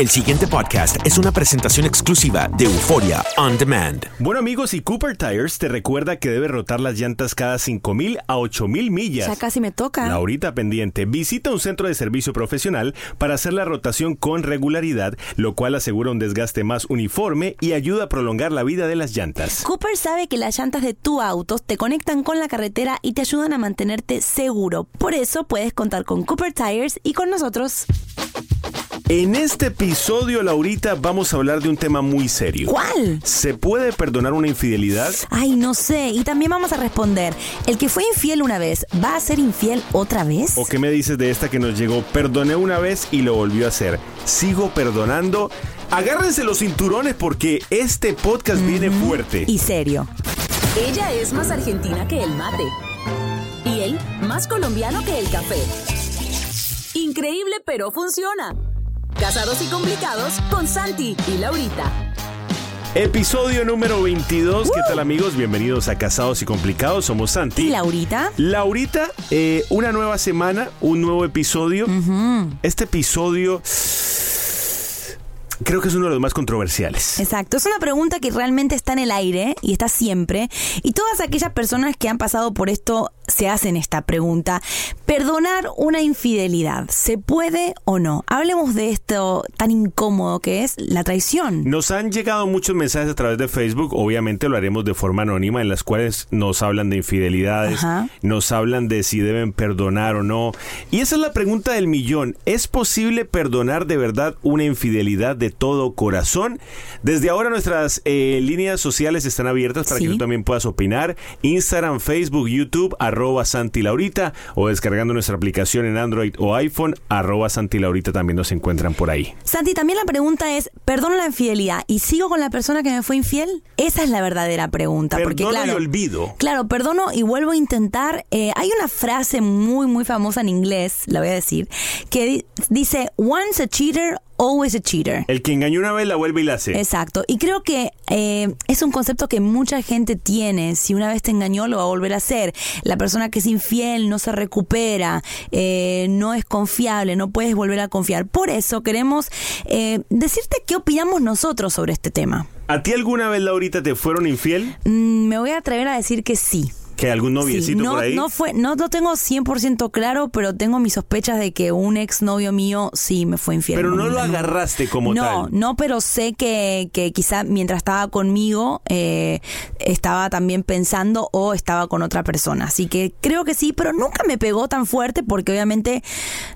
El siguiente podcast es una presentación exclusiva de Euforia On Demand. Bueno amigos, y Cooper Tires te recuerda que debe rotar las llantas cada 5.000 a 8.000 millas. Ya casi me toca. Laurita pendiente, visita un centro de servicio profesional para hacer la rotación con regularidad, lo cual asegura un desgaste más uniforme y ayuda a prolongar la vida de las llantas. Cooper sabe que las llantas de tu auto te conectan con la carretera y te ayudan a mantenerte seguro. Por eso puedes contar con Cooper Tires y con nosotros. En este episodio, Laurita, vamos a hablar de un tema muy serio. ¿Cuál? ¿Se puede perdonar una infidelidad? Ay, no sé. Y también vamos a responder, ¿el que fue infiel una vez va a ser infiel otra vez? ¿O qué me dices de esta que nos llegó? Perdoné una vez y lo volvió a hacer. Sigo perdonando. Agárrense los cinturones porque este podcast viene fuerte. Y serio. Ella es más argentina que el mate. Y él más colombiano que el café. Increíble, pero funciona. Casados y complicados con Santi y Laurita. Episodio número 22. ¿Qué tal amigos? Bienvenidos a Casados y Complicados. Somos Santi. ¿Y Laurita? Laurita, eh, una nueva semana, un nuevo episodio. Este episodio creo que es uno de los más controversiales. Exacto, es una pregunta que realmente está en el aire y está siempre. Y todas aquellas personas que han pasado por esto se hacen esta pregunta. Perdonar una infidelidad, ¿se puede o no? Hablemos de esto tan incómodo que es la traición. Nos han llegado muchos mensajes a través de Facebook, obviamente lo haremos de forma anónima, en las cuales nos hablan de infidelidades, Ajá. nos hablan de si deben perdonar o no. Y esa es la pregunta del millón. ¿Es posible perdonar de verdad una infidelidad de todo corazón? Desde ahora nuestras eh, líneas sociales están abiertas para Sí. que tú también puedas opinar. Instagram, Facebook, YouTube, arroba Santi Laurita o descargando nuestra aplicación en Android o iPhone, arroba Santi Laurita también nos encuentran por ahí. Santi, también la pregunta es, ¿perdono la infidelidad y sigo con la persona que me fue infiel? Esa es la verdadera pregunta. porque Perdono claro, y olvido. Claro, perdono y vuelvo a intentar. Eh, hay una frase muy, muy famosa en inglés, la voy a decir, que di- dice, once a cheater, always a cheater. El que engañó una vez la vuelve y la hace. Exacto. Y creo que eh, es un concepto que mucha gente tiene. Si una vez te engañó, lo va a volver a hacer. La persona que es infiel no se recupera, eh, no es confiable, no puedes volver a confiar. Por eso queremos eh, decirte qué opinamos nosotros sobre este tema. ¿A ti alguna vez, Laurita, te fueron infiel? Mm, me voy a atrever a decir que sí. ¿Que algún noviecito no, por ahí? No, fue, no lo tengo 100% claro, pero tengo mis sospechas de que un ex novio mío sí me fue infiel. Pero no lo agarraste como no, tal. No, no, pero sé que, que quizá mientras estaba conmigo eh, estaba también pensando o estaba con otra persona. Así que creo que sí, pero nunca me pegó tan fuerte porque obviamente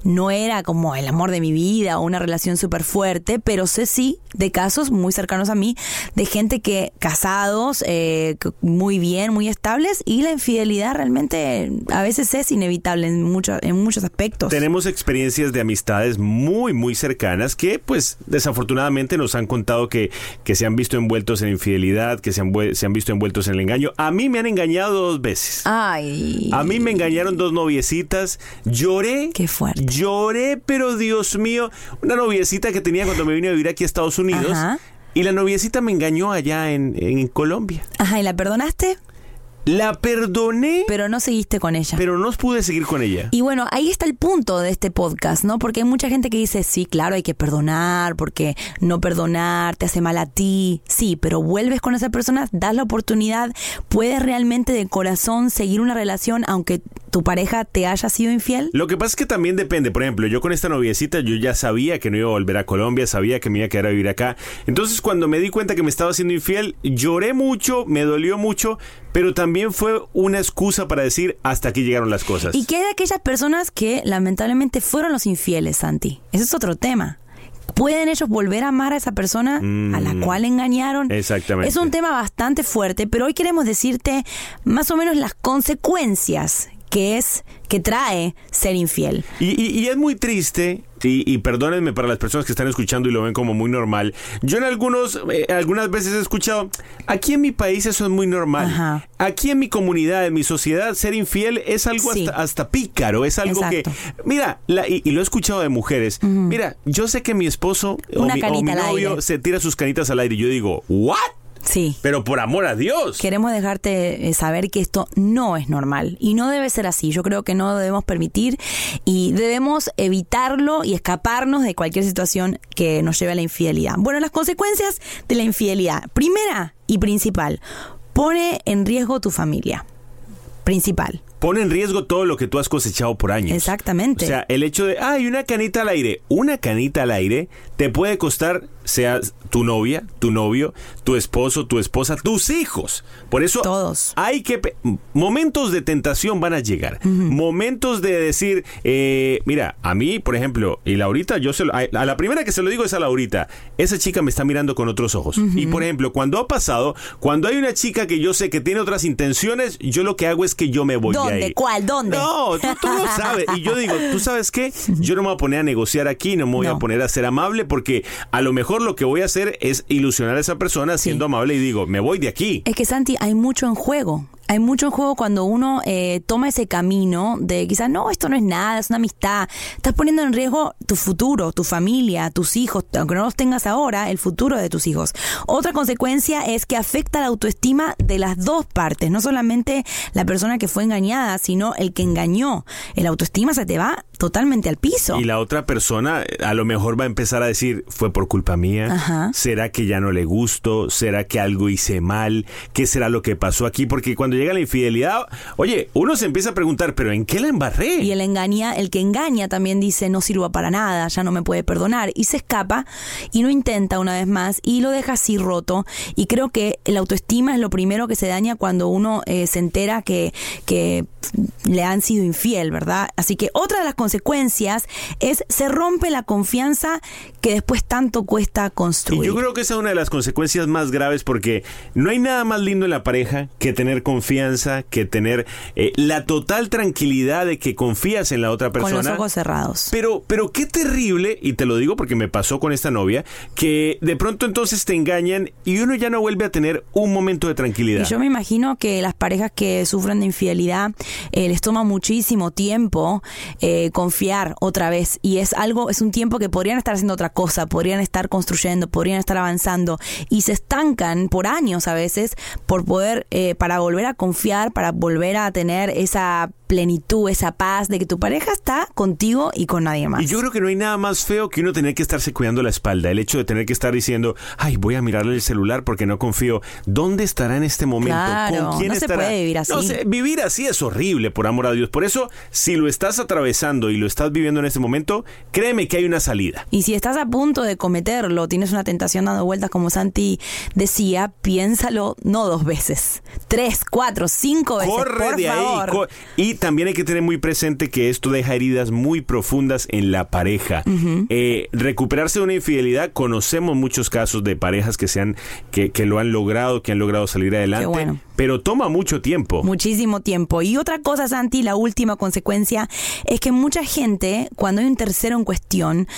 no era como el amor de mi vida o una relación súper fuerte, pero sé sí de casos muy cercanos a mí de gente que casados, eh, muy bien, muy estables y la infidelidad realmente a veces es inevitable en, mucho, en muchos aspectos. Tenemos experiencias de amistades muy, muy cercanas que, pues, desafortunadamente nos han contado que, que se han visto envueltos en infidelidad, que se han, se han visto envueltos en el engaño. A mí me han engañado dos veces. Ay. A mí me engañaron dos noviecitas. Lloré. Qué fuerte. Lloré, pero Dios mío. Una noviecita que tenía cuando me vine a vivir aquí a Estados Unidos. Ajá. Y la noviecita me engañó allá en, en Colombia. Ajá, ¿y la perdonaste? La perdoné. Pero no seguiste con ella. Pero no pude seguir con ella. Y bueno, ahí está el punto de este podcast, ¿no? Porque hay mucha gente que dice, sí, claro, hay que perdonar, porque no perdonar te hace mal a ti. Sí, pero vuelves con esa persona, das la oportunidad, puedes realmente de corazón seguir una relación aunque tu pareja te haya sido infiel. Lo que pasa es que también depende. Por ejemplo, yo con esta noviecita, yo ya sabía que no iba a volver a Colombia, sabía que me iba a quedar a vivir acá. Entonces, cuando me di cuenta que me estaba haciendo infiel, lloré mucho, me dolió mucho, pero también fue una excusa para decir hasta aquí llegaron las cosas. Y que hay aquellas personas que lamentablemente fueron los infieles, Santi. Ese es otro tema. ¿Pueden ellos volver a amar a esa persona a la cual engañaron? Exactamente. Es un tema bastante fuerte, pero hoy queremos decirte más o menos las consecuencias que es que trae ser infiel. Y, y, y es muy triste, y, y, perdónenme para las personas que están escuchando y lo ven como muy normal. Yo en algunos, eh, algunas veces he escuchado, aquí en mi país eso es muy normal. Ajá. Aquí en mi comunidad, en mi sociedad, ser infiel es algo Sí. hasta, hasta pícaro, es algo Exacto. que, mira, la- y, lo he escuchado de mujeres, mira, yo sé que mi esposo o mi, o novio aire. se tira sus canitas al aire y yo digo, ¿what? Sí. Pero por amor a Dios. Queremos dejarte eh, saber que esto no es normal y no debe ser así. Yo creo que no lo debemos permitir y debemos evitarlo y escaparnos de cualquier situación que nos lleve a la infidelidad. Bueno, las consecuencias de la infidelidad. Primera y principal, pone en riesgo tu familia. Principal. Pone en riesgo todo lo que tú has cosechado por años. Exactamente. O sea, el hecho de, ay, una canita al aire. Una canita al aire te puede costar, sea tu novia, tu novio, tu esposo, tu esposa, tus hijos. Por eso Todos. hay que... Momentos de tentación van a llegar. Momentos de decir, eh, mira, a mí, por ejemplo, y Laurita, yo se lo- a a la primera que se lo digo es a Laurita. Esa chica me está mirando con otros ojos. Y por ejemplo, cuando ha pasado, cuando hay una chica que yo sé que tiene otras intenciones, yo lo que hago es que yo me voy de ¿Dónde? ahí. ¿Cuál? ¿Dónde? No, tú, tú lo sabes. Y yo digo, ¿tú sabes qué? Yo no me voy a poner a negociar aquí, no me voy No. a poner a ser amable porque a lo mejor lo que voy a hacer es ilusionar a esa persona siendo amable y digo, me voy de aquí. Es que Santi, hay mucho en juego. Hay mucho en juego cuando uno eh, toma ese camino de quizás, no, esto no es nada, es una amistad. Estás poniendo en riesgo tu futuro, tu familia, tus hijos, aunque no los tengas ahora, el futuro de tus hijos. Otra consecuencia es que afecta la autoestima de las dos partes, no solamente la persona que fue engañada, sino el que engañó. El autoestima se te va totalmente al piso. Y la otra persona a lo mejor va a empezar a decir, fue por culpa mía, Ajá. será que ya no le gusto, será que algo hice mal, qué será lo que pasó aquí, porque cuando llega la infidelidad, oye, uno se empieza a preguntar, pero ¿en qué la embarré? Y el engaña, el que engaña también dice no sirvo para nada, ya no me puede perdonar y se escapa y no intenta una vez más y lo deja así roto. Y creo que la autoestima es lo primero que se daña cuando uno eh, se entera que, que le han sido infiel, ¿verdad? Así que otra de las consecuencias es se rompe la confianza que después tanto cuesta Y construir. yo creo que esa es una de las consecuencias más graves porque no hay nada más lindo en la pareja que tener confianza, que tener eh, la total tranquilidad de que confías en la otra con persona. los ojos cerrados. Pero, pero qué terrible, y te lo digo porque me pasó con esta novia, que de pronto entonces te engañan y uno ya no vuelve a tener un momento de tranquilidad. Y yo me imagino que las parejas que sufren de infidelidad eh, les toma muchísimo tiempo eh, confiar otra vez. Y es algo, es un tiempo que podrían estar haciendo otra cosa, podrían estar construyendo, podrían estar avanzando. Y se estancan por años a veces por poder, eh, para volver a confiar, para volver a tener esa plenitud, esa paz de que tu pareja está contigo y con nadie más. Y yo creo que no hay nada más feo que uno tener que estarse cuidando la espalda. El hecho de tener que estar diciendo, ay, voy a mirarle el celular porque no confío. ¿Dónde estará en este momento? Claro, ¿Con quién no se estará? puede vivir así. No sé, vivir así es horrible, por amor a Dios. Por eso, si lo estás atravesando y lo estás viviendo en este momento, créeme que hay una salida. Y si estás a punto de cometerlo, tienes una tentación dando vueltas, como Santi decía, piénsalo no dos veces, tres, cuatro, cinco veces. Corre por de favor. ahí. co- y también hay que tener muy presente que esto deja heridas muy profundas en la pareja. Eh, recuperarse de una infidelidad, conocemos muchos casos de parejas que, se han, que, que lo han logrado, que han logrado salir adelante, bueno. pero toma mucho tiempo. Muchísimo tiempo. Y otra cosa, Santi, la última consecuencia es que mucha gente, cuando hay un tercero en cuestión,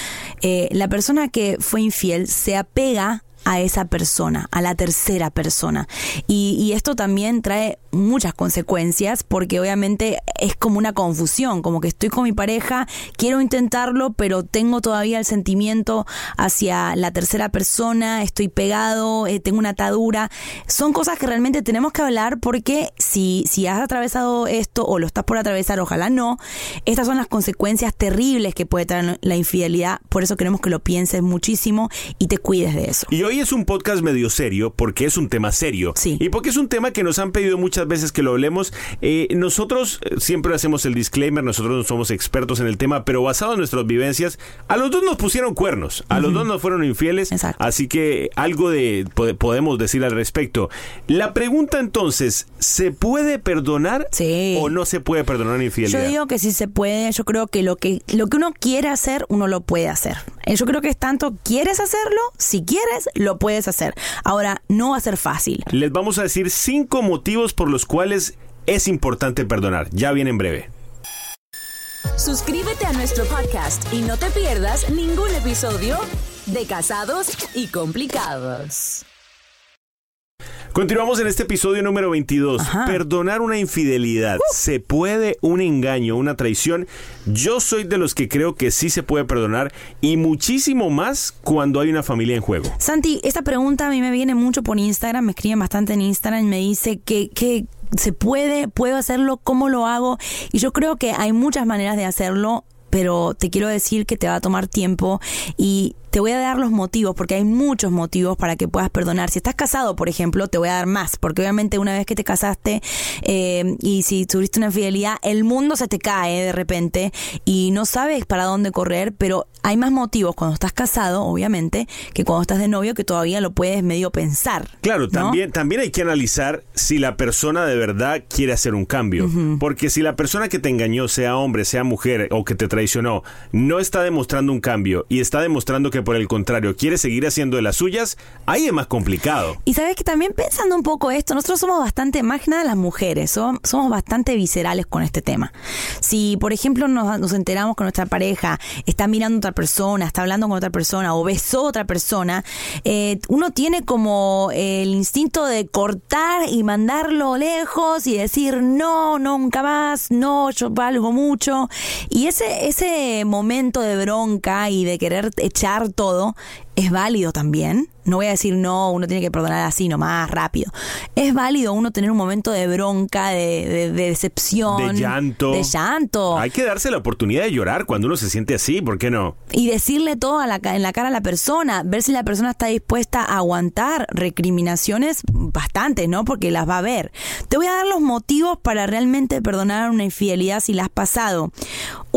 eh, la persona que fue infiel se apega a esa persona, a la tercera persona. Y, y esto también trae muchas consecuencias porque obviamente es como una confusión, como que estoy con mi pareja, quiero intentarlo, pero tengo todavía el sentimiento hacia la tercera persona, estoy pegado, eh, tengo una atadura. Son cosas que realmente tenemos que hablar porque si, si has atravesado esto o lo estás por atravesar, ojalá no, estas son las consecuencias terribles que puede traer la infidelidad. Por eso queremos que lo pienses muchísimo y te cuides de eso. Y hoy es un podcast medio serio porque es un tema serio. Sí. Y porque es un tema que nos han pedido muchas veces que lo hablemos. Eh, nosotros eh, siempre hacemos el disclaimer, nosotros no somos expertos en el tema, pero basado en nuestras vivencias, a los dos nos pusieron cuernos, a los dos nos fueron infieles. Exacto. Así que algo de pode- podemos decir al respecto. La pregunta entonces, ¿se puede perdonar Sí. o no se puede perdonar infidelidad? Yo digo que sí se puede, yo creo que lo que lo que uno quiere hacer, uno lo puede hacer. Yo creo que es tanto quieres hacerlo, si quieres, lo puedes hacer. Ahora, no va a ser fácil. Les vamos a decir cinco motivos por los cuales es importante perdonar. Ya viene en breve. Suscríbete a nuestro podcast y no te pierdas ningún episodio de Casados y Complicados. Continuamos en este episodio número 22. Ajá. Perdonar una infidelidad. ¿Se puede un engaño, una traición? Yo soy de los que creo que sí se puede perdonar y muchísimo más cuando hay una familia en juego. Santi, esta pregunta a mí me viene mucho por Instagram, me escriben bastante en Instagram y me dice que, que se puede, puedo hacerlo, cómo lo hago. Y yo creo que hay muchas maneras de hacerlo, pero te quiero decir que te va a tomar tiempo y te voy a dar los motivos, porque hay muchos motivos para que puedas perdonar. Si estás casado, por ejemplo, te voy a dar más, porque obviamente una vez que te casaste eh, y si tuviste una infidelidad, el mundo se te cae de repente y no sabes para dónde correr, pero hay más motivos cuando estás casado, obviamente, que cuando estás de novio, que todavía lo puedes medio pensar. Claro, ¿no? también, también hay que analizar si la persona de verdad quiere hacer un cambio. Porque si la persona que te engañó, sea hombre, sea mujer o que te traicionó, no está demostrando un cambio y está demostrando que por el contrario quiere seguir haciendo de las suyas, ahí es más complicado. Y sabes que también pensando un poco esto, nosotros somos bastante, más que nada las mujeres, som- somos bastante viscerales con este tema. Si, por ejemplo, nos, nos enteramos que nuestra pareja está mirando a otra persona, está hablando con otra persona o besó a otra persona, eh, uno tiene como el instinto de cortar y mandarlo lejos y decir no, nunca más, no, yo valgo mucho. Y ese, ese momento de bronca y de querer echar todo es válido también. No voy a decir no, uno tiene que perdonar así nomás, rápido. Es válido uno tener un momento de bronca, de, de- de decepción. De llanto. De llanto. Hay que darse la oportunidad de llorar cuando uno se siente así, ¿por qué no? Y decirle todo a la en la cara a la persona, ver si la persona está dispuesta a aguantar recriminaciones bastante, ¿no? Porque las va a ver. Te voy a dar los motivos para realmente perdonar una infidelidad si la has pasado.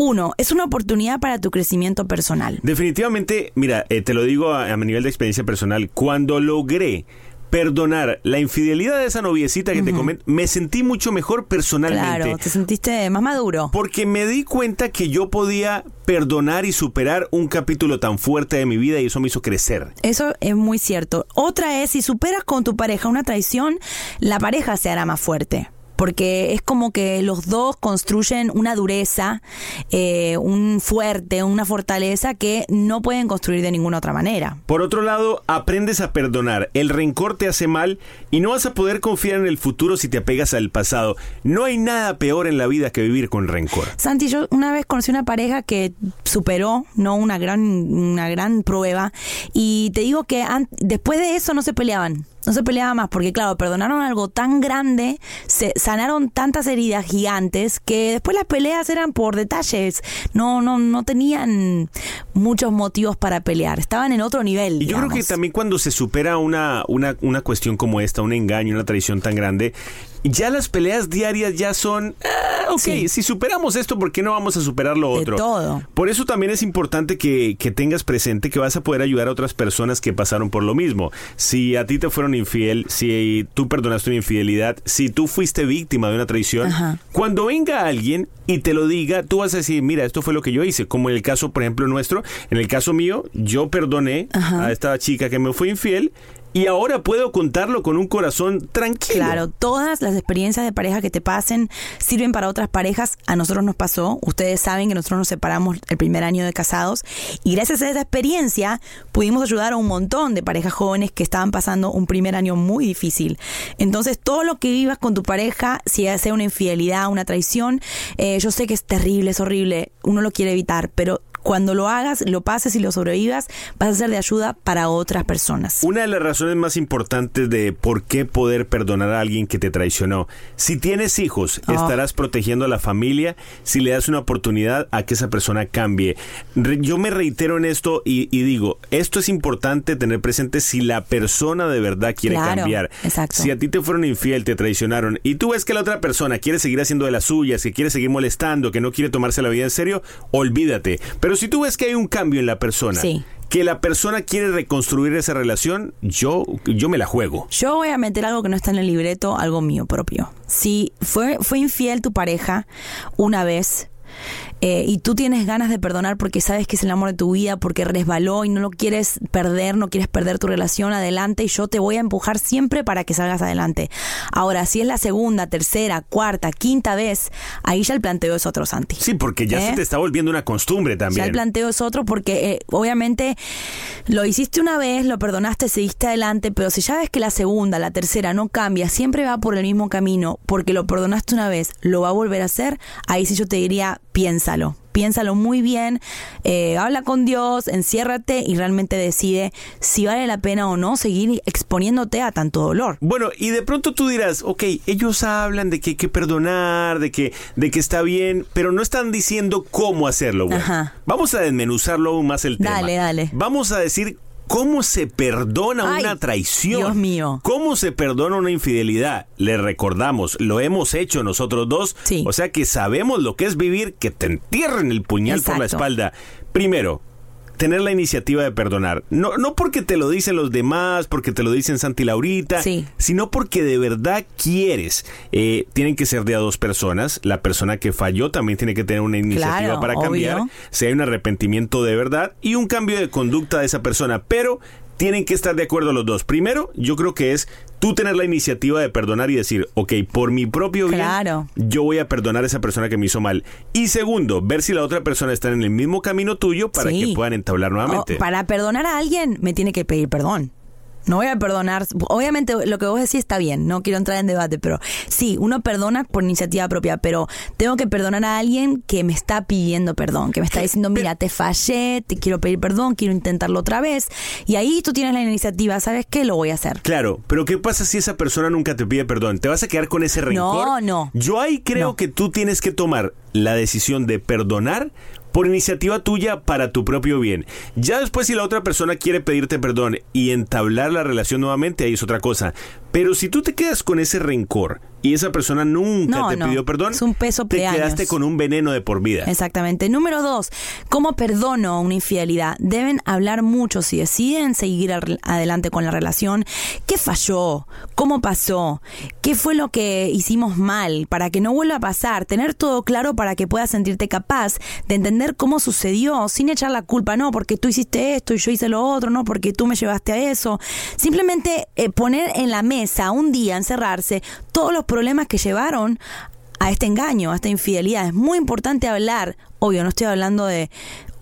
Uno, es una oportunidad para tu crecimiento personal. Definitivamente, mira, eh, te lo digo a, a mi nivel de experiencia personal, cuando logré perdonar la infidelidad de esa noviecita que te comento, me sentí mucho mejor personalmente. Claro, te sentiste más maduro. Porque me di cuenta que yo podía perdonar y superar un capítulo tan fuerte de mi vida y eso me hizo crecer. Eso es muy cierto. Otra es, si superas con tu pareja una traición, la pareja se hará más fuerte. Porque es como que los dos construyen una dureza, eh, un fuerte, una fortaleza que no pueden construir de ninguna otra manera. Por otro lado, aprendes a perdonar. El rencor te hace mal y no vas a poder confiar en el futuro si te apegas al pasado. No hay nada peor en la vida que vivir con rencor. Santi, yo una vez conocí una pareja que superó, no una gran, una gran prueba, y te digo que después de eso no se peleaban. No se peleaba más, porque claro, perdonaron algo tan grande, se sanaron tantas heridas gigantes que después las peleas eran por detalles, no, no, no tenían muchos motivos para pelear, estaban en otro nivel. Y yo creo que también cuando se supera una, una, una cuestión como esta, un engaño, una traición tan grande, ya las peleas diarias ya son, ah, ok, si superamos esto, ¿por qué no vamos a superar lo otro? todo. Por eso también es importante que, que, tengas presente que vas a poder ayudar a otras personas que pasaron por lo mismo. Si a ti te fueron infiel, si tú perdonaste una infidelidad, si tú fuiste víctima de una traición, cuando venga alguien y te lo diga, tú vas a decir, mira, esto fue lo que yo hice, como en el caso, por ejemplo, nuestro, en el caso mío, yo perdoné a esta chica que me fue infiel y ahora puedo contarlo con un corazón tranquilo. Claro, todas las experiencias de pareja que te pasen sirven para otras parejas. A nosotros nos pasó. Ustedes saben que nosotros nos separamos el primer año de casados y gracias a esa experiencia pudimos ayudar a un montón de parejas jóvenes que estaban pasando un primer año muy difícil. Entonces, todo lo que vivas con tu pareja, si sea una infidelidad, una traición, eh, yo sé que es terrible, es horrible, uno lo quiere evitar, pero cuando lo hagas, lo pases y lo sobrevivas, vas a ser de ayuda para otras personas. Una de las razones más importantes de por qué poder perdonar a alguien que te traicionó. Si tienes hijos, oh. estarás protegiendo a la familia si le das una oportunidad a que esa persona cambie. yo me reitero en esto y, digo, esto es importante tener presente si la persona de verdad quiere cambiar. Exacto. Si a ti te fueron infiel, te traicionaron y tú ves que la otra persona quiere seguir haciendo de las suyas, que quiere seguir molestando, que no quiere tomarse la vida en serio, olvídate. Pero si tú ves que hay un cambio en la persona, que la persona quiere reconstruir esa relación, yo, yo me la juego. Yo voy a meter algo que no está en el libreto, algo mío propio. Si fue, fue infiel tu pareja una vez, eh, y tú tienes ganas de perdonar porque sabes que es el amor de tu vida, porque resbaló y no lo quieres perder, no quieres perder tu relación adelante y yo te voy a empujar siempre para que salgas adelante. Ahora, si es la segunda, tercera, cuarta, quinta vez, ahí ya el planteo es otro, Santi. Sí, porque ya se ¿Eh? te está volviendo una costumbre también. Ya el planteo es otro porque eh, obviamente lo hiciste una vez, lo perdonaste, seguiste adelante, pero si ya ves que la segunda, la tercera no cambia, siempre va por el mismo camino, porque lo perdonaste una vez, lo va a volver a hacer, ahí sí yo te diría, piénsalo, piénsalo muy bien, eh, habla con Dios, enciérrate y realmente decide si vale la pena o no seguir exponiéndote a tanto dolor. Bueno, y de pronto tú dirás, ok, ellos hablan de que hay que perdonar, de que, de que está bien, pero no están diciendo cómo hacerlo. Vamos a desmenuzarlo aún más el tema. Dale, dale. Vamos a decir ¿Cómo se perdona una traición? Dios mío. ¿Cómo se perdona una infidelidad? Le recordamos, lo hemos hecho nosotros dos. Sí. O sea que sabemos lo que es vivir que te entierren el puñal por la espalda. Primero, tener la iniciativa de perdonar. No, no porque te lo dicen los demás, porque te lo dicen Santi Laurita, sino porque de verdad quieres. Eh, tienen que ser de a dos personas. La persona que falló también tiene que tener una iniciativa para cambiar. Si hay un arrepentimiento de verdad y un cambio de conducta de esa persona. Pero tienen que estar de acuerdo los dos. Primero, yo creo que es tú tener la iniciativa de perdonar y decir, ok, por mi propio bien, yo voy a perdonar a esa persona que me hizo mal. Y segundo, ver si la otra persona está en el mismo camino tuyo para que puedan entablar nuevamente. para perdonar a alguien, me tiene que pedir perdón no voy a perdonar. Obviamente lo que vos decís está bien, no quiero entrar en debate, pero sí, uno perdona por iniciativa propia, pero tengo que perdonar a alguien que me está pidiendo perdón, que me está diciendo, mira, te fallé, te quiero pedir perdón, quiero intentarlo otra vez. Y ahí tú tienes la iniciativa, ¿sabes qué? Lo voy a hacer. Claro, pero ¿qué pasa si esa persona nunca te pide perdón? ¿Te vas a quedar con ese rencor? No, no. Yo ahí creo que tú tienes que tomar la decisión de perdonar por iniciativa tuya para tu propio bien. Ya después si la otra persona quiere pedirte perdón y entablar la relación nuevamente, ahí es otra cosa. Pero si tú te quedas con ese rencor y esa persona nunca te pidió perdón, es un peso te quedaste con un veneno de por vida. Exactamente. Número dos, ¿cómo perdono una infidelidad? Deben hablar mucho si deciden seguir adelante con la relación. ¿Qué falló? ¿Cómo pasó? ¿Qué fue lo que hicimos mal? Para que no vuelva a pasar. Tener todo claro para que puedas sentirte capaz de entender cómo sucedió sin echar la culpa. No, porque tú hiciste esto y yo hice lo otro. No, porque tú me llevaste a eso. Simplemente eh, poner en la mesa un día, encerrarse, todos los problemas que llevaron a este engaño, a esta infidelidad. Es muy importante hablar, obvio, no estoy hablando de,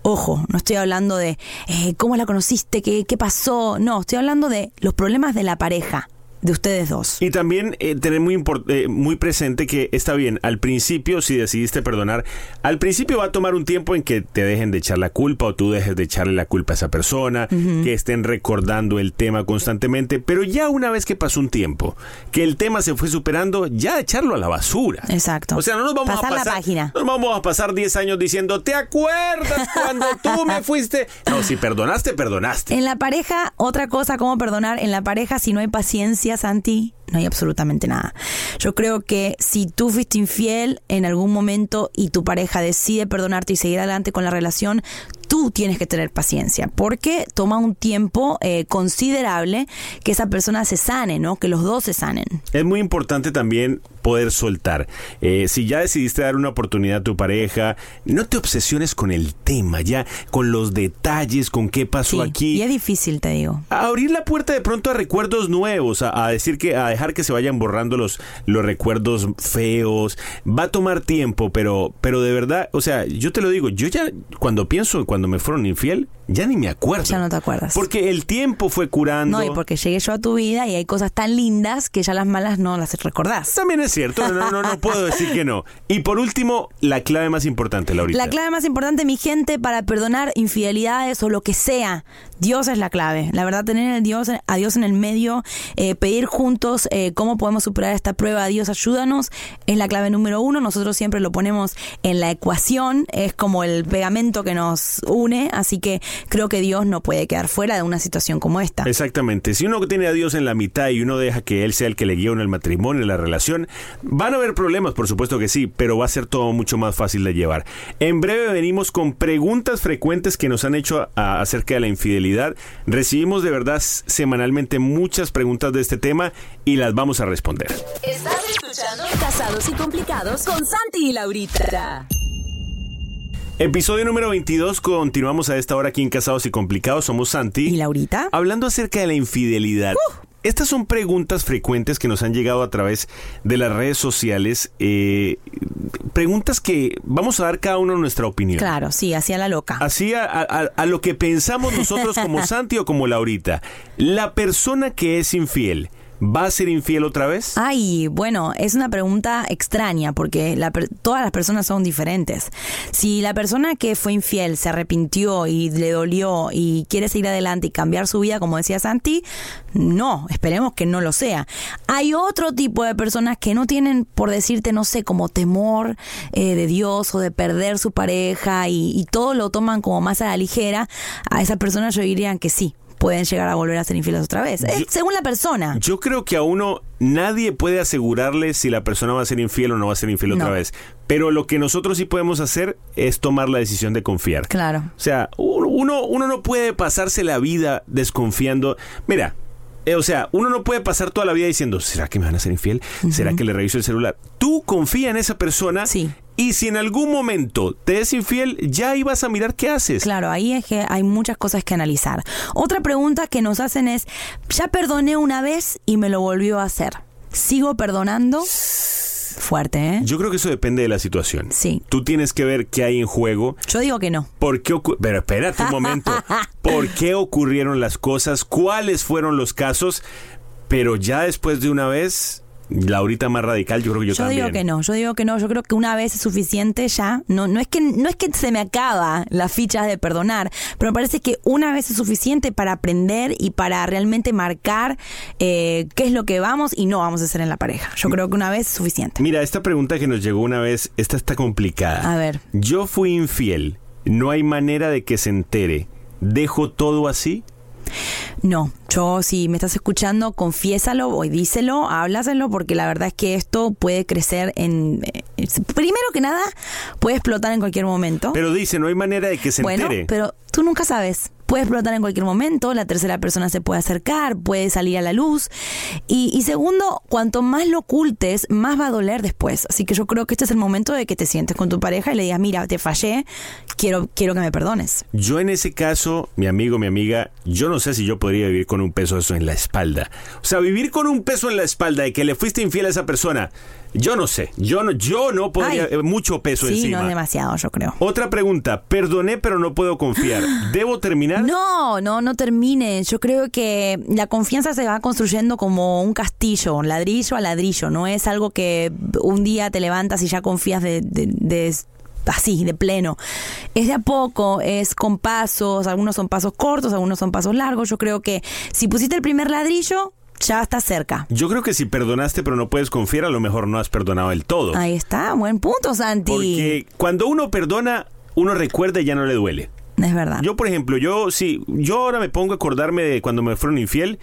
ojo, no estoy hablando de eh, cómo la conociste, ¿Qué, qué pasó, no, estoy hablando de los problemas de la pareja. De ustedes dos. Y también eh, tener muy, eh, muy presente que está bien, al principio, si decidiste perdonar, al principio va a tomar un tiempo en que te dejen de echar la culpa o tú dejes de echarle la culpa a esa persona, que estén recordando el tema constantemente, pero ya una vez que pasó un tiempo, que el tema se fue superando, ya echarlo a la basura. Exacto. O sea, no nos vamos pasar a pasar, la página. No nos vamos a pasar 10 años diciendo, ¿te acuerdas cuando tú me fuiste? No, si perdonaste, perdonaste. En la pareja, otra cosa, ¿cómo perdonar? En la pareja, si no hay paciencia, Santi, no hay absolutamente nada. Yo creo que si tú fuiste infiel en algún momento y tu pareja decide perdonarte y seguir adelante con la relación, tú tienes que tener paciencia, porque toma un tiempo eh, considerable que esa persona se sane, ¿no? Que los dos se sanen. Es muy importante también poder soltar. Eh, si ya decidiste dar una oportunidad a tu pareja, no te obsesiones con el tema, ya con los detalles, con qué pasó Sí, aquí. Y es difícil, te digo. A abrir la puerta de pronto a recuerdos nuevos, a, a decir que, a dejar que se vayan borrando los, los recuerdos feos. Va a tomar tiempo, pero, pero de verdad, o sea, yo te lo digo, yo ya cuando pienso cuando me fueron infiel, ya ni me acuerdo. Ya no te acuerdas. Porque el tiempo fue curando. No, y porque llegué yo a tu vida y hay cosas tan lindas que ya las malas no las recordás. También es cierto, no, no, no puedo decir que no. Y por último, la clave más importante, Laurita. La clave más importante, mi gente, para perdonar infidelidades o lo que sea, Dios es la clave. La verdad, tener el Dios, a Dios en el medio, eh, pedir juntos eh, cómo podemos superar esta prueba. Dios, ayúdanos, es la clave número uno. Nosotros siempre lo ponemos en la ecuación, es como el pegamento que nos une, así que creo que Dios no puede quedar fuera de una situación como esta. Exactamente. Si uno tiene a Dios en la mitad y uno deja que Él sea el que le guíe en el matrimonio, en la relación, van a haber problemas, por supuesto que sí, pero va a ser todo mucho más fácil de llevar. En breve venimos con preguntas frecuentes que nos han hecho a- acerca de la infidelidad. Recibimos de verdad semanalmente muchas preguntas de este tema y las vamos a responder. Estás escuchando Casados y Complicados con Santi y Laurita. Episodio número 22, continuamos a esta hora aquí en Casados y Complicados, somos Santi. ¿Y Laurita? Hablando acerca de la infidelidad. Estas son preguntas frecuentes que nos han llegado a través de las redes sociales. eh, preguntas que vamos a dar cada uno nuestra opinión. Claro, sí, hacia la loca. Así a, a- a lo que pensamos nosotros como Santi o como Laurita. La persona que es infiel, ¿va a ser infiel otra vez? Ay, bueno, es una pregunta extraña porque la todas las personas son diferentes. Si la persona que fue infiel se arrepintió y le dolió y quiere seguir adelante y cambiar su vida, como decía Santi, no, esperemos que no lo sea. Hay otro tipo de personas que no tienen, por decirte, no sé, como temor eh, de Dios o de perder su pareja y, y todo lo toman como más a la ligera. A esas personas yo diría que sí. Pueden llegar a volver a ser infieles otra vez. Es según la persona. Yo creo que a uno nadie puede asegurarle si la persona va a ser infiel o no va a ser infiel otra vez. Pero lo que nosotros sí podemos hacer es tomar la decisión de confiar. Claro. O sea, uno, uno no puede pasarse la vida desconfiando. Mira, eh, o sea, uno no puede pasar toda la vida diciendo, ¿será que me van a ser infiel? ¿Será que le reviso el celular? Tú confía en esa persona. Sí. Y si en algún momento te es infiel, ya ibas a mirar qué haces. Claro, ahí es que hay muchas cosas que analizar. Otra pregunta que nos hacen es, ya perdoné una vez y me lo volvió a hacer. ¿Sigo perdonando? Fuerte, ¿eh? Yo creo que eso depende de la situación. Sí. Tú tienes que ver qué hay en juego. Yo digo que no. ¿Por qué Pero espérate un momento. ¿Por qué ocurrieron las cosas? ¿Cuáles fueron los casos? Pero ya después de una vez, Laurita más radical, yo creo que yo, Yo, también. digo que no, yo digo que no, yo creo que una vez es suficiente ya. No, no es que no es que se me acaba las fichas de perdonar, pero me parece que una vez es suficiente para aprender y para realmente marcar eh, qué es lo que vamos y no vamos a hacer en la pareja. Yo creo que una vez es suficiente. Mira, esta pregunta que nos llegó una vez, esta está complicada. A ver. Yo fui infiel. No hay manera de que se entere. ¿Dejo todo así? No, yo si me estás escuchando, confiésalo o díselo, háblaselo, porque la verdad es que esto puede crecer en... eh, primero que nada, puede explotar en cualquier momento. Pero dice, no hay manera de que se bueno, entere. pero tú nunca sabes. Puede explotar en cualquier momento, la tercera persona se puede acercar, puede salir a la luz. Y, y segundo, cuanto más lo ocultes, más va a doler después. Así que yo creo que este es el momento de que te sientes con tu pareja y le digas, mira, te fallé, quiero, quiero que me perdones. Yo en ese caso, mi amigo, mi amiga, yo no sé si yo podría vivir con un peso eso en la espalda. O sea, vivir con un peso en la espalda de que le fuiste infiel a esa persona. Yo no sé, yo no, yo no podría, Ay. mucho peso Sí, encima. no es demasiado, yo creo. Otra pregunta, perdoné pero no puedo confiar. ¿Debo terminar? No, no, no termine. Yo creo que la confianza se va construyendo como un castillo, ladrillo a ladrillo. No es algo que un día te levantas y ya confías de, de- de- así, de pleno. Es de a poco, es con pasos. Algunos son pasos cortos, algunos son pasos largos. Yo creo que si pusiste el primer ladrillo, ya estás cerca. Yo creo que si perdonaste pero no puedes confiar, a lo mejor no has perdonado del todo. Ahí está, buen punto, Santi. Porque cuando uno perdona, uno recuerda y ya no le duele. Es verdad. Yo, por ejemplo, yo sí, yo ahora me pongo a acordarme de cuando me fueron infiel.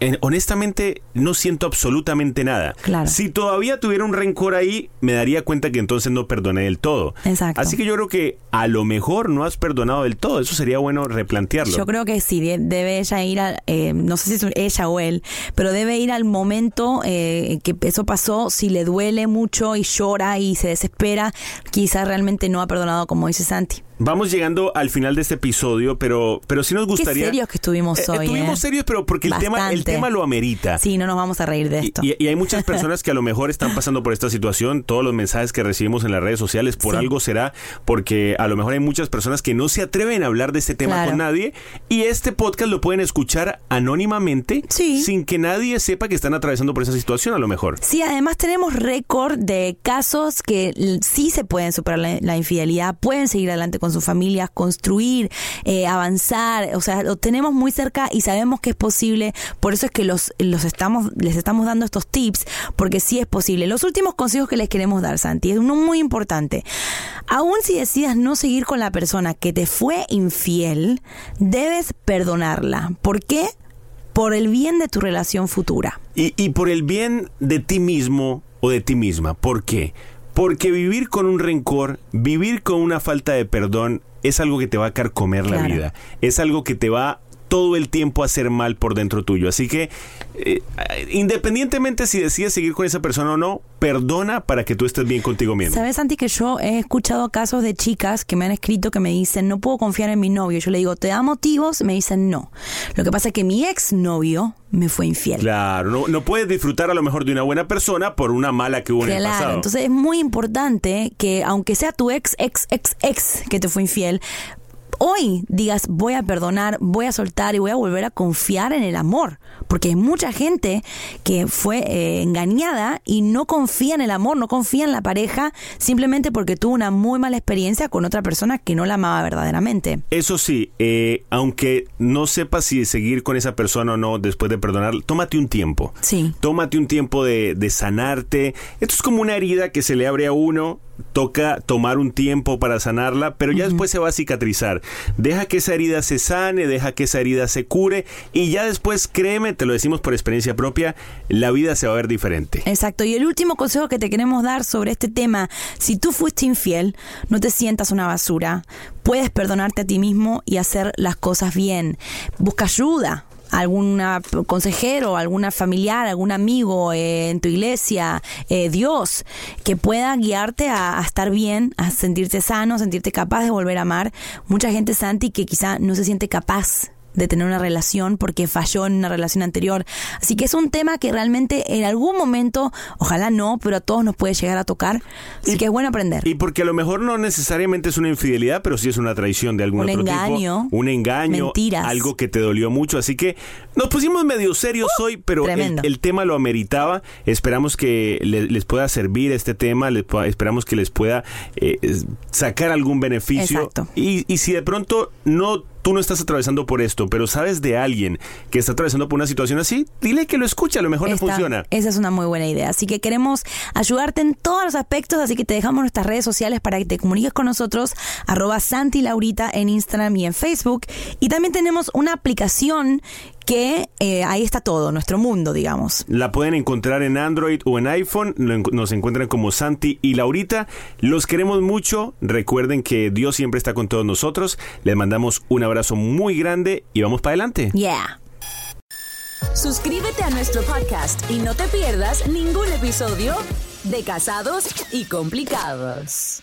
Eh, honestamente, no siento absolutamente nada. Claro. Si todavía tuviera un rencor ahí, me daría cuenta que entonces no perdoné del todo. Exacto. Así que yo creo que a lo mejor no has perdonado del todo. Eso sería bueno replantearlo. Yo creo que sí, de- debe ella ir a, eh, no sé si es ella o él, pero debe ir al momento eh, que eso pasó, si le duele mucho y llora y se desespera, quizás realmente no ha perdonado como dice Santi. Vamos llegando al final de este episodio, pero, pero sí nos gustaría. serios que estuvimos Eh, hoy, Estuvimos eh. serios, pero porque el tema, el tema lo amerita. Sí, no nos vamos a reír de esto. y- y hay muchas personas que a lo mejor están pasando por esta situación. Todos los mensajes que recibimos en las redes sociales, por Sí. algo será, porque a lo mejor hay muchas personas que no se atreven a hablar de este tema Claro. con nadie. Y este podcast lo pueden escuchar anónimamente, sin que nadie sepa que están atravesando por esa situación, a lo mejor. Sí, además tenemos récord de casos que sí se pueden superar la, la infidelidad, pueden seguir adelante con sus familias, construir, eh, avanzar, o sea, lo tenemos muy cerca y sabemos que es posible, por eso es que los, los estamos, les estamos dando estos tips, porque sí es posible. Los últimos consejos que les queremos dar, Santi, es uno muy importante. Aún si decidas no seguir con la persona que te fue infiel, debes perdonarla. ¿Por qué? Por el bien de tu relación futura. Y, y por el bien de ti mismo o de ti misma. ¿Por qué? Vivir con un rencor, vivir con una falta de perdón, es algo que te va a carcomer la vida. Es algo que te va todo el tiempo a hacer mal por dentro tuyo. Así que, eh, independientemente si decides seguir con esa persona o no, perdona para que tú estés bien contigo mismo. ¿Sabes, Santi, que yo he escuchado casos de chicas que me han escrito que me dicen, no puedo confiar en mi novio? Yo le digo, ¿te da motivos? Me dicen, no. Lo que pasa es que mi exnovio me fue infiel. Claro, no, no puedes disfrutar a lo mejor de una buena persona por una mala que hubo en el Claro, pasado. entonces es muy importante que aunque sea tu ex, ex, ex, ex que te fue infiel, hoy digas voy a perdonar, voy a soltar y voy a volver a confiar en el amor. Porque hay mucha gente que fue eh, engañada y no confía en el amor, no confía en la pareja simplemente porque tuvo una muy mala experiencia con otra persona que no la amaba verdaderamente. Eso sí, eh, aunque no sepas si seguir con esa persona o no después de perdonar, tómate un tiempo. Sí. Tómate un tiempo de, de sanarte. Esto es como una herida que se le abre a uno. Toca tomar un tiempo para sanarla, pero ya después se va a cicatrizar. Deja que esa herida se sane, deja que esa herida se cure y ya después, créeme, te lo decimos por experiencia propia, la vida se va a ver diferente. Exacto. Y el último consejo que te queremos dar sobre este tema, si tú fuiste infiel, no te sientas una basura. Puedes perdonarte a ti mismo y hacer las cosas bien. Busca ayuda. Alguna consejero, alguna familiar, algún amigo eh, en tu iglesia, eh, Dios, que pueda guiarte a, a estar bien, a sentirte sano, sentirte capaz de volver a amar. Mucha gente, Santi, que quizá no se siente capaz de tener una relación porque falló en una relación anterior. Así que es un tema que realmente en algún momento, ojalá no, pero a todos nos puede llegar a tocar. Así que es bueno aprender. Y porque a lo mejor no necesariamente es una infidelidad, pero sí es una traición de algún Un otro engaño, tipo. Un engaño. mentiras. Algo que te dolió mucho. Así que nos pusimos medio serios hoy, pero el, Uh, tema lo ameritaba. Esperamos que le- les pueda servir este tema. les esperamos que les pueda eh, sacar algún beneficio. Exacto. Y, y si de pronto no tú no estás atravesando por esto, pero sabes de alguien que está atravesando por una situación así, dile que lo escuche, a lo mejor le Esta- funciona. Esa es una muy buena idea. Así que queremos ayudarte en todos los aspectos, así que te dejamos nuestras redes sociales para que te comuniques con nosotros, arroba Santi Laurita en Instagram y en Facebook. Y también tenemos una aplicación que eh, ahí está todo, nuestro mundo, digamos. La pueden encontrar en Android o en iPhone. Nos encuentran como Santi y Laurita. Los queremos mucho. Recuerden que Dios siempre está con todos nosotros. Les mandamos un abrazo muy grande y vamos para adelante. Yeah. Suscríbete a nuestro podcast y no te pierdas ningún episodio de Casados y Complicados.